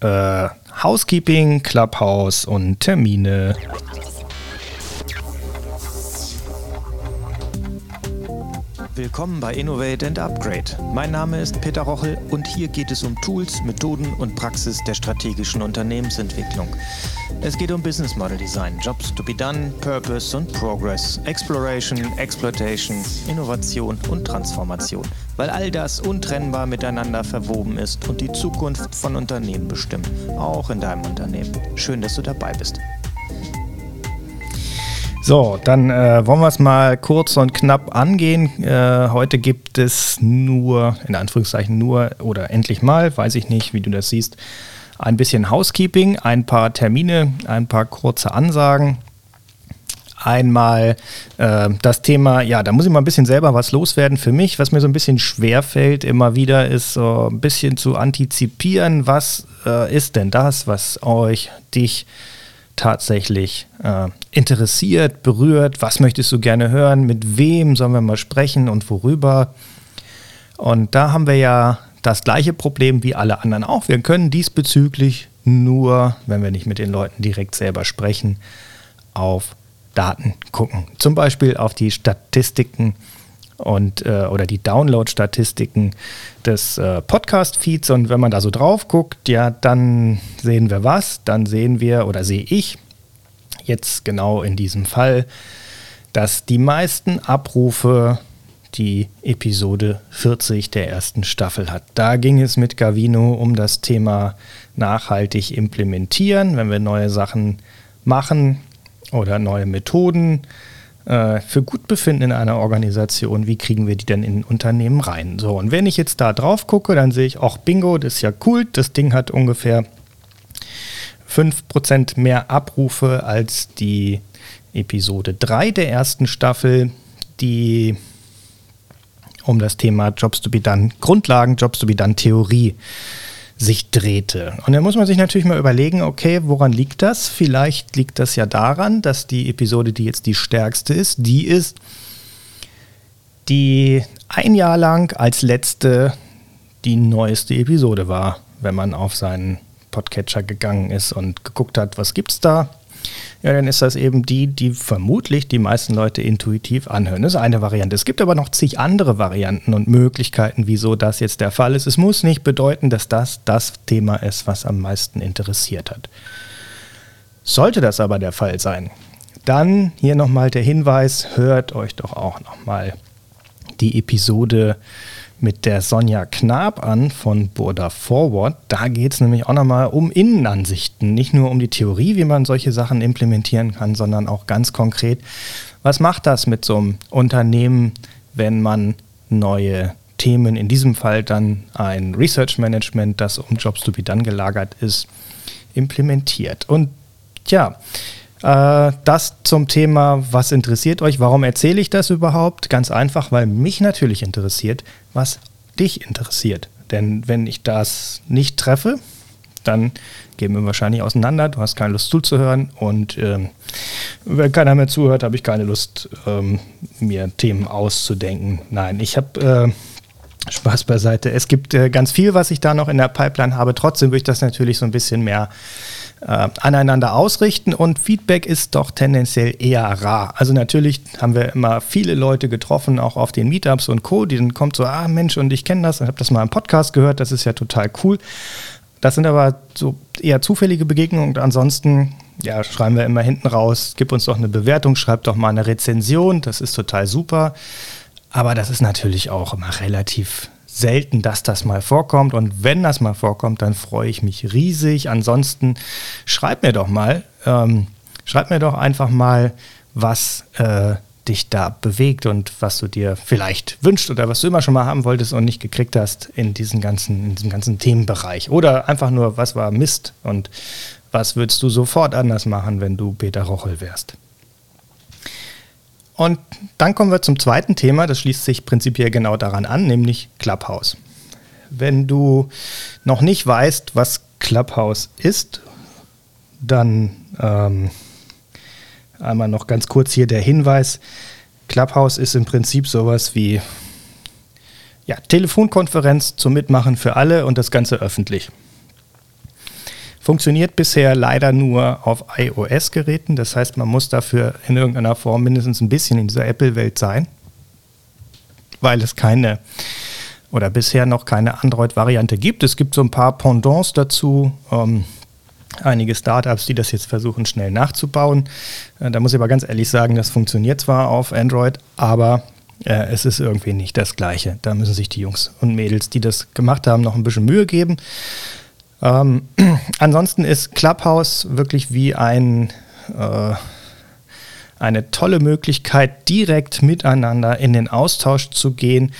äh, Housekeeping, Clubhouse und Termine. Willkommen bei Innovate and Upgrade. Mein Name ist Peter Rochel und hier geht es um Tools, Methoden und Praxis der strategischen Unternehmensentwicklung. Es geht um Business Model Design, Jobs to be done, Purpose und Progress, Exploration, Exploitation, Innovation und Transformation, weil all das untrennbar miteinander verwoben ist und die Zukunft von Unternehmen bestimmt, auch in deinem Unternehmen. Schön, dass du dabei bist. So, dann äh, wollen wir es mal kurz und knapp angehen. Äh, heute gibt es nur, in Anführungszeichen nur oder endlich mal, weiß ich nicht, wie du das siehst, ein bisschen Housekeeping, ein paar Termine, ein paar kurze Ansagen. Einmal äh, das Thema, ja, da muss ich mal ein bisschen selber was loswerden für mich. Was mir so ein bisschen schwer fällt immer wieder, ist so ein bisschen zu antizipieren, was äh, ist denn das, was euch, dich, tatsächlich äh, interessiert, berührt, was möchtest du gerne hören, mit wem sollen wir mal sprechen und worüber. Und da haben wir ja das gleiche Problem wie alle anderen auch. Wir können diesbezüglich nur, wenn wir nicht mit den Leuten direkt selber sprechen, auf Daten gucken. Zum Beispiel auf die Statistiken und äh, oder die Download-Statistiken des äh, Podcast-Feeds. Und wenn man da so drauf guckt, ja, dann sehen wir was. Dann sehen wir oder sehe ich jetzt genau in diesem Fall, dass die meisten Abrufe die Episode 40 der ersten Staffel hat. Da ging es mit Gavino um das Thema nachhaltig implementieren, wenn wir neue Sachen machen oder neue Methoden für Gutbefinden in einer Organisation, wie kriegen wir die denn in Unternehmen rein? So, und wenn ich jetzt da drauf gucke, dann sehe ich auch Bingo, das ist ja cool, das Ding hat ungefähr 5% mehr Abrufe als die Episode 3 der ersten Staffel, die um das Thema Jobs to be done, Grundlagen Jobs to be done Theorie sich drehte. Und dann muss man sich natürlich mal überlegen, okay, woran liegt das? Vielleicht liegt das ja daran, dass die Episode, die jetzt die stärkste ist, die ist, die ein Jahr lang als letzte die neueste Episode war, wenn man auf seinen Podcatcher gegangen ist und geguckt hat, was gibt's da ja, dann ist das eben die, die vermutlich die meisten Leute intuitiv anhören. Das ist eine Variante. Es gibt aber noch zig andere Varianten und Möglichkeiten, wieso das jetzt der Fall ist. Es muss nicht bedeuten, dass das das Thema ist, was am meisten interessiert hat. Sollte das aber der Fall sein, dann hier nochmal der Hinweis, hört euch doch auch nochmal die Episode mit der Sonja Knab an von Burda Forward. Da geht es nämlich auch nochmal um Innenansichten. Nicht nur um die Theorie, wie man solche Sachen implementieren kann, sondern auch ganz konkret, was macht das mit so einem Unternehmen, wenn man neue Themen, in diesem Fall dann ein Research Management, das um Jobs to be done gelagert ist, implementiert. Und ja, das zum Thema, was interessiert euch? Warum erzähle ich das überhaupt? Ganz einfach, weil mich natürlich interessiert, was dich interessiert. Denn wenn ich das nicht treffe, dann gehen wir wahrscheinlich auseinander. Du hast keine Lust zuzuhören und ähm, wenn keiner mehr zuhört, habe ich keine Lust, ähm, mir Themen auszudenken. Nein, ich habe äh, Spaß beiseite. Es gibt äh, ganz viel, was ich da noch in der Pipeline habe. Trotzdem würde ich das natürlich so ein bisschen mehr äh, aneinander ausrichten und Feedback ist doch tendenziell eher rar. Also natürlich haben wir immer viele Leute getroffen, auch auf den Meetups und Co. Die dann kommt so, ah Mensch, und ich kenne das, ich habe das mal im Podcast gehört, das ist ja total cool. Das sind aber so eher zufällige Begegnungen und ansonsten ja, schreiben wir immer hinten raus, gib uns doch eine Bewertung, schreib doch mal eine Rezension, das ist total super. Aber das ist natürlich auch immer relativ selten, dass das mal vorkommt. Und wenn das mal vorkommt, dann freue ich mich riesig. Ansonsten schreib mir doch mal, ähm, schreib mir doch einfach mal, was äh, dich da bewegt und was du dir vielleicht wünscht oder was du immer schon mal haben wolltest und nicht gekriegt hast in, diesen ganzen, in diesem ganzen Themenbereich. Oder einfach nur, was war Mist und was würdest du sofort anders machen, wenn du Peter Rochel wärst. Und dann kommen wir zum zweiten Thema, das schließt sich prinzipiell genau daran an, nämlich Clubhouse. Wenn du noch nicht weißt, was Clubhouse ist, dann ähm, einmal noch ganz kurz hier der Hinweis. Clubhouse ist im Prinzip sowas wie ja, Telefonkonferenz zum Mitmachen für alle und das Ganze öffentlich. Funktioniert bisher leider nur auf iOS-Geräten. Das heißt, man muss dafür in irgendeiner Form mindestens ein bisschen in dieser Apple-Welt sein, weil es keine oder bisher noch keine Android-Variante gibt. Es gibt so ein paar Pendants dazu. Ähm, einige Startups, die das jetzt versuchen, schnell nachzubauen. Äh, da muss ich aber ganz ehrlich sagen, das funktioniert zwar auf Android, aber äh, es ist irgendwie nicht das Gleiche. Da müssen sich die Jungs und Mädels, die das gemacht haben, noch ein bisschen Mühe geben. Ähm, ansonsten ist Clubhouse wirklich wie ein, äh, eine tolle Möglichkeit, direkt miteinander in den Austausch zu gehen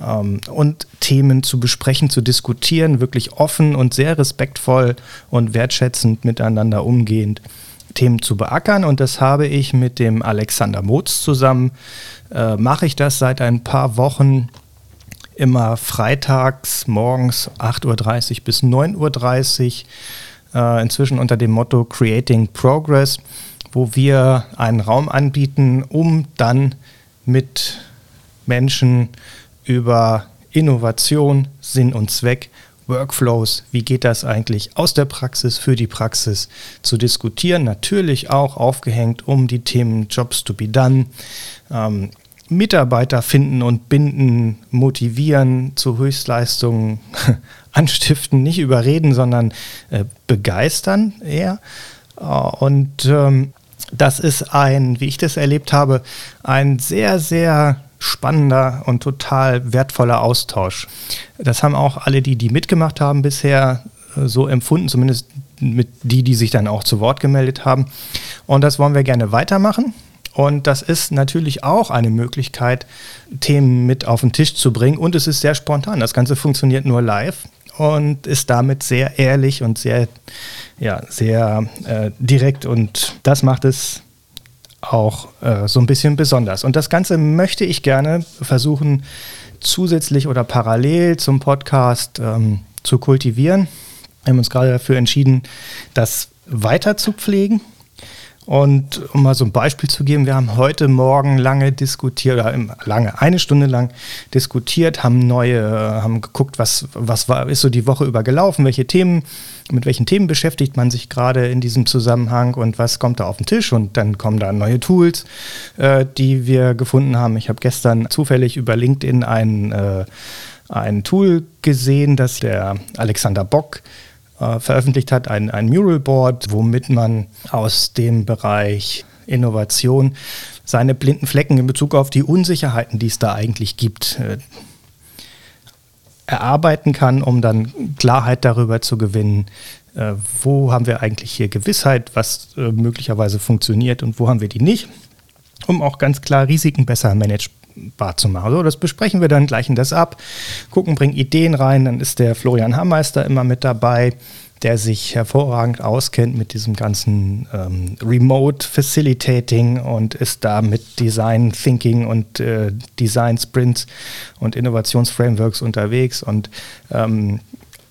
ähm, und Themen zu besprechen, zu diskutieren, wirklich offen und sehr respektvoll und wertschätzend miteinander umgehend Themen zu beackern. Und das habe ich mit dem Alexander Motz zusammen, äh, mache ich das seit ein paar Wochen immer freitags morgens 8.30 Uhr bis 9.30 Uhr, äh, inzwischen unter dem Motto Creating Progress, wo wir einen Raum anbieten, um dann mit Menschen über Innovation, Sinn und Zweck, Workflows, wie geht das eigentlich aus der Praxis für die Praxis zu diskutieren. Natürlich auch aufgehängt um die Themen Jobs to be done, ähm, Mitarbeiter finden und binden, motivieren zu Höchstleistungen, anstiften, nicht überreden, sondern äh, begeistern eher. Äh, und ähm, das ist ein, wie ich das erlebt habe, ein sehr, sehr spannender und total wertvoller Austausch. Das haben auch alle, die, die mitgemacht haben, bisher äh, so empfunden, zumindest mit die, die sich dann auch zu Wort gemeldet haben. Und das wollen wir gerne weitermachen. Und das ist natürlich auch eine Möglichkeit, Themen mit auf den Tisch zu bringen. Und es ist sehr spontan. Das Ganze funktioniert nur live und ist damit sehr ehrlich und sehr, ja, sehr äh, direkt. Und das macht es auch äh, so ein bisschen besonders. Und das Ganze möchte ich gerne versuchen, zusätzlich oder parallel zum Podcast ähm, zu kultivieren. Wir haben uns gerade dafür entschieden, das weiter zu pflegen. Und um mal so ein Beispiel zu geben, wir haben heute Morgen lange diskutiert, oder lange, eine Stunde lang diskutiert, haben neue, haben geguckt, was, was war, ist so die Woche über gelaufen, welche Themen, mit welchen Themen beschäftigt man sich gerade in diesem Zusammenhang und was kommt da auf den Tisch und dann kommen da neue Tools, äh, die wir gefunden haben. Ich habe gestern zufällig über LinkedIn ein, äh, ein Tool gesehen, das der Alexander Bock äh, veröffentlicht hat, ein, ein Mural Board, womit man aus dem Bereich Innovation seine blinden Flecken in Bezug auf die Unsicherheiten, die es da eigentlich gibt, äh, erarbeiten kann, um dann Klarheit darüber zu gewinnen, äh, wo haben wir eigentlich hier Gewissheit, was äh, möglicherweise funktioniert und wo haben wir die nicht, um auch ganz klar Risiken besser manage, machbar zu machen. So, das besprechen wir dann, gleichen das ab, gucken, bringen Ideen rein. Dann ist der Florian Hammeister immer mit dabei, der sich hervorragend auskennt mit diesem ganzen ähm, Remote Facilitating und ist da mit Design Thinking und äh, Design Sprints und Innovationsframeworks unterwegs. Und ähm,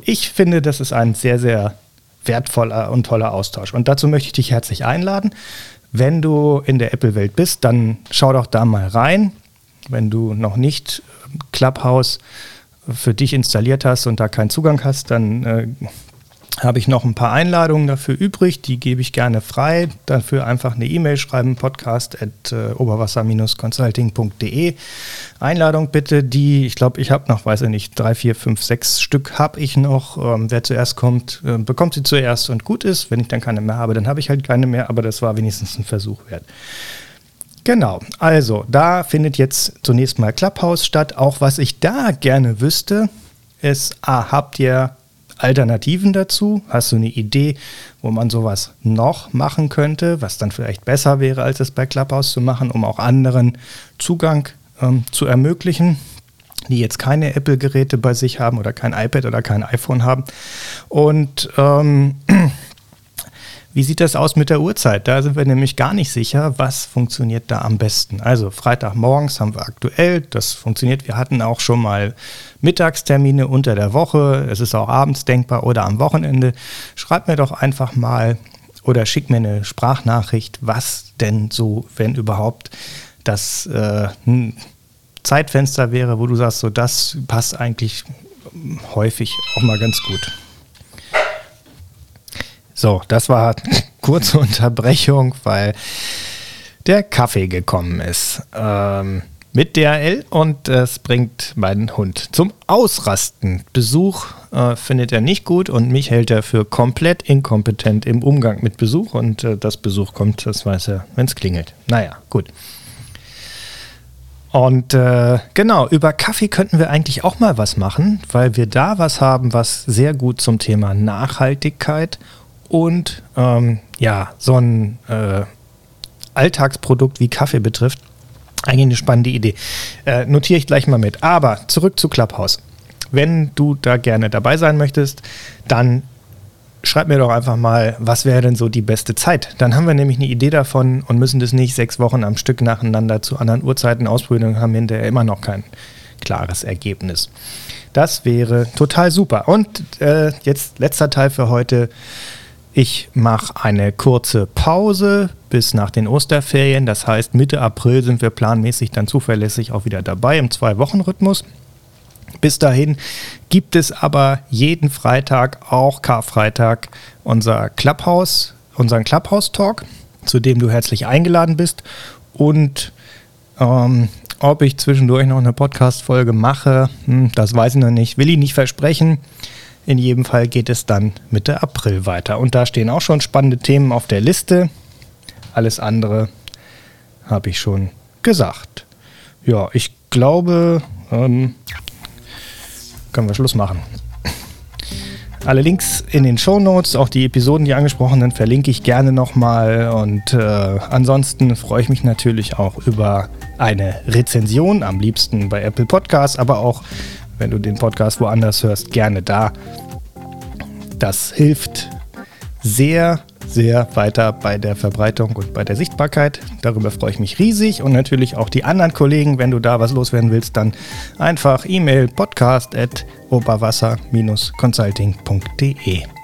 ich finde, das ist ein sehr, sehr wertvoller und toller Austausch. Und dazu möchte ich dich herzlich einladen. Wenn du in der Apple-Welt bist, dann schau doch da mal rein. Wenn du noch nicht Clubhouse für dich installiert hast und da keinen Zugang hast, dann äh, habe ich noch ein paar Einladungen dafür übrig, die gebe ich gerne frei. Dafür einfach eine E-Mail schreiben, podcast at äh. Einladung bitte, die, ich glaube, ich habe noch, weiß ich nicht, drei, vier, fünf, sechs Stück habe ich noch. Ähm, wer zuerst kommt, äh, bekommt sie zuerst und gut ist. Wenn ich dann keine mehr habe, dann habe ich halt keine mehr, aber das war wenigstens ein Versuch wert. Genau, also da findet jetzt zunächst mal Clubhouse statt. Auch was ich da gerne wüsste, ist, ah, habt ihr Alternativen dazu? Hast du eine Idee, wo man sowas noch machen könnte, was dann vielleicht besser wäre, als es bei Clubhouse zu machen, um auch anderen Zugang ähm, zu ermöglichen? die jetzt keine Apple-Geräte bei sich haben oder kein iPad oder kein iPhone haben. Und ähm, Wie sieht das aus mit der Uhrzeit? Da sind wir nämlich gar nicht sicher, was funktioniert da am besten. Also Freitagmorgens haben wir aktuell, das funktioniert. Wir hatten auch schon mal Mittagstermine unter der Woche. Es ist auch abends denkbar oder am Wochenende. Schreib mir doch einfach mal oder schick mir eine Sprachnachricht, was denn so, wenn überhaupt, das äh, Zeitfenster wäre, wo du sagst, so das passt eigentlich häufig auch mal ganz gut. So, das war kurze Unterbrechung, weil der Kaffee gekommen ist. Ähm, mit DHL und es bringt meinen Hund zum Ausrasten. Besuch äh, findet er nicht gut und mich hält er für komplett inkompetent im Umgang mit Besuch und äh, das Besuch kommt, das weiß er, wenn es klingelt. Naja, gut. Und äh, genau, über Kaffee könnten wir eigentlich auch mal was machen, weil wir da was haben, was sehr gut zum Thema Nachhaltigkeit und ähm, ja, so ein äh, Alltagsprodukt wie Kaffee betrifft. Eigentlich eine spannende Idee. Äh, notiere ich gleich mal mit. Aber zurück zu Clubhouse. Wenn du da gerne dabei sein möchtest, dann schreib mir doch einfach mal, was wäre denn so die beste Zeit? Dann haben wir nämlich eine Idee davon und müssen das nicht sechs Wochen am Stück nacheinander zu anderen Uhrzeiten ausprobieren und haben hinterher immer noch kein klares Ergebnis. Das wäre total super. Und äh, jetzt letzter Teil für heute. Ich mache eine kurze Pause bis nach den Osterferien. Das heißt, Mitte April sind wir planmäßig dann zuverlässig auch wieder dabei im Zwei-Wochen-Rhythmus. Bis dahin gibt es aber jeden Freitag, auch Karfreitag, unser Clubhouse, unseren Clubhouse-Talk, zu dem du herzlich eingeladen bist. Und ähm, ob ich zwischendurch noch eine Podcast-Folge mache, hm, das weiß ich noch nicht, will ich nicht versprechen. In jedem Fall geht es dann Mitte April weiter. Und da stehen auch schon spannende Themen auf der Liste. Alles andere habe ich schon gesagt. Ja, ich glaube, ähm, können wir Schluss machen. Alle Links in den Show Notes, auch die Episoden, die angesprochenen, verlinke ich gerne nochmal. Und äh, ansonsten freue ich mich natürlich auch über eine Rezension, am liebsten bei Apple Podcasts, aber auch wenn du den Podcast woanders hörst, gerne da. Das hilft sehr, sehr weiter bei der Verbreitung und bei der Sichtbarkeit. Darüber freue ich mich riesig und natürlich auch die anderen Kollegen, wenn du da was loswerden willst, dann einfach E-Mail podcast at oberwasser-consulting.de.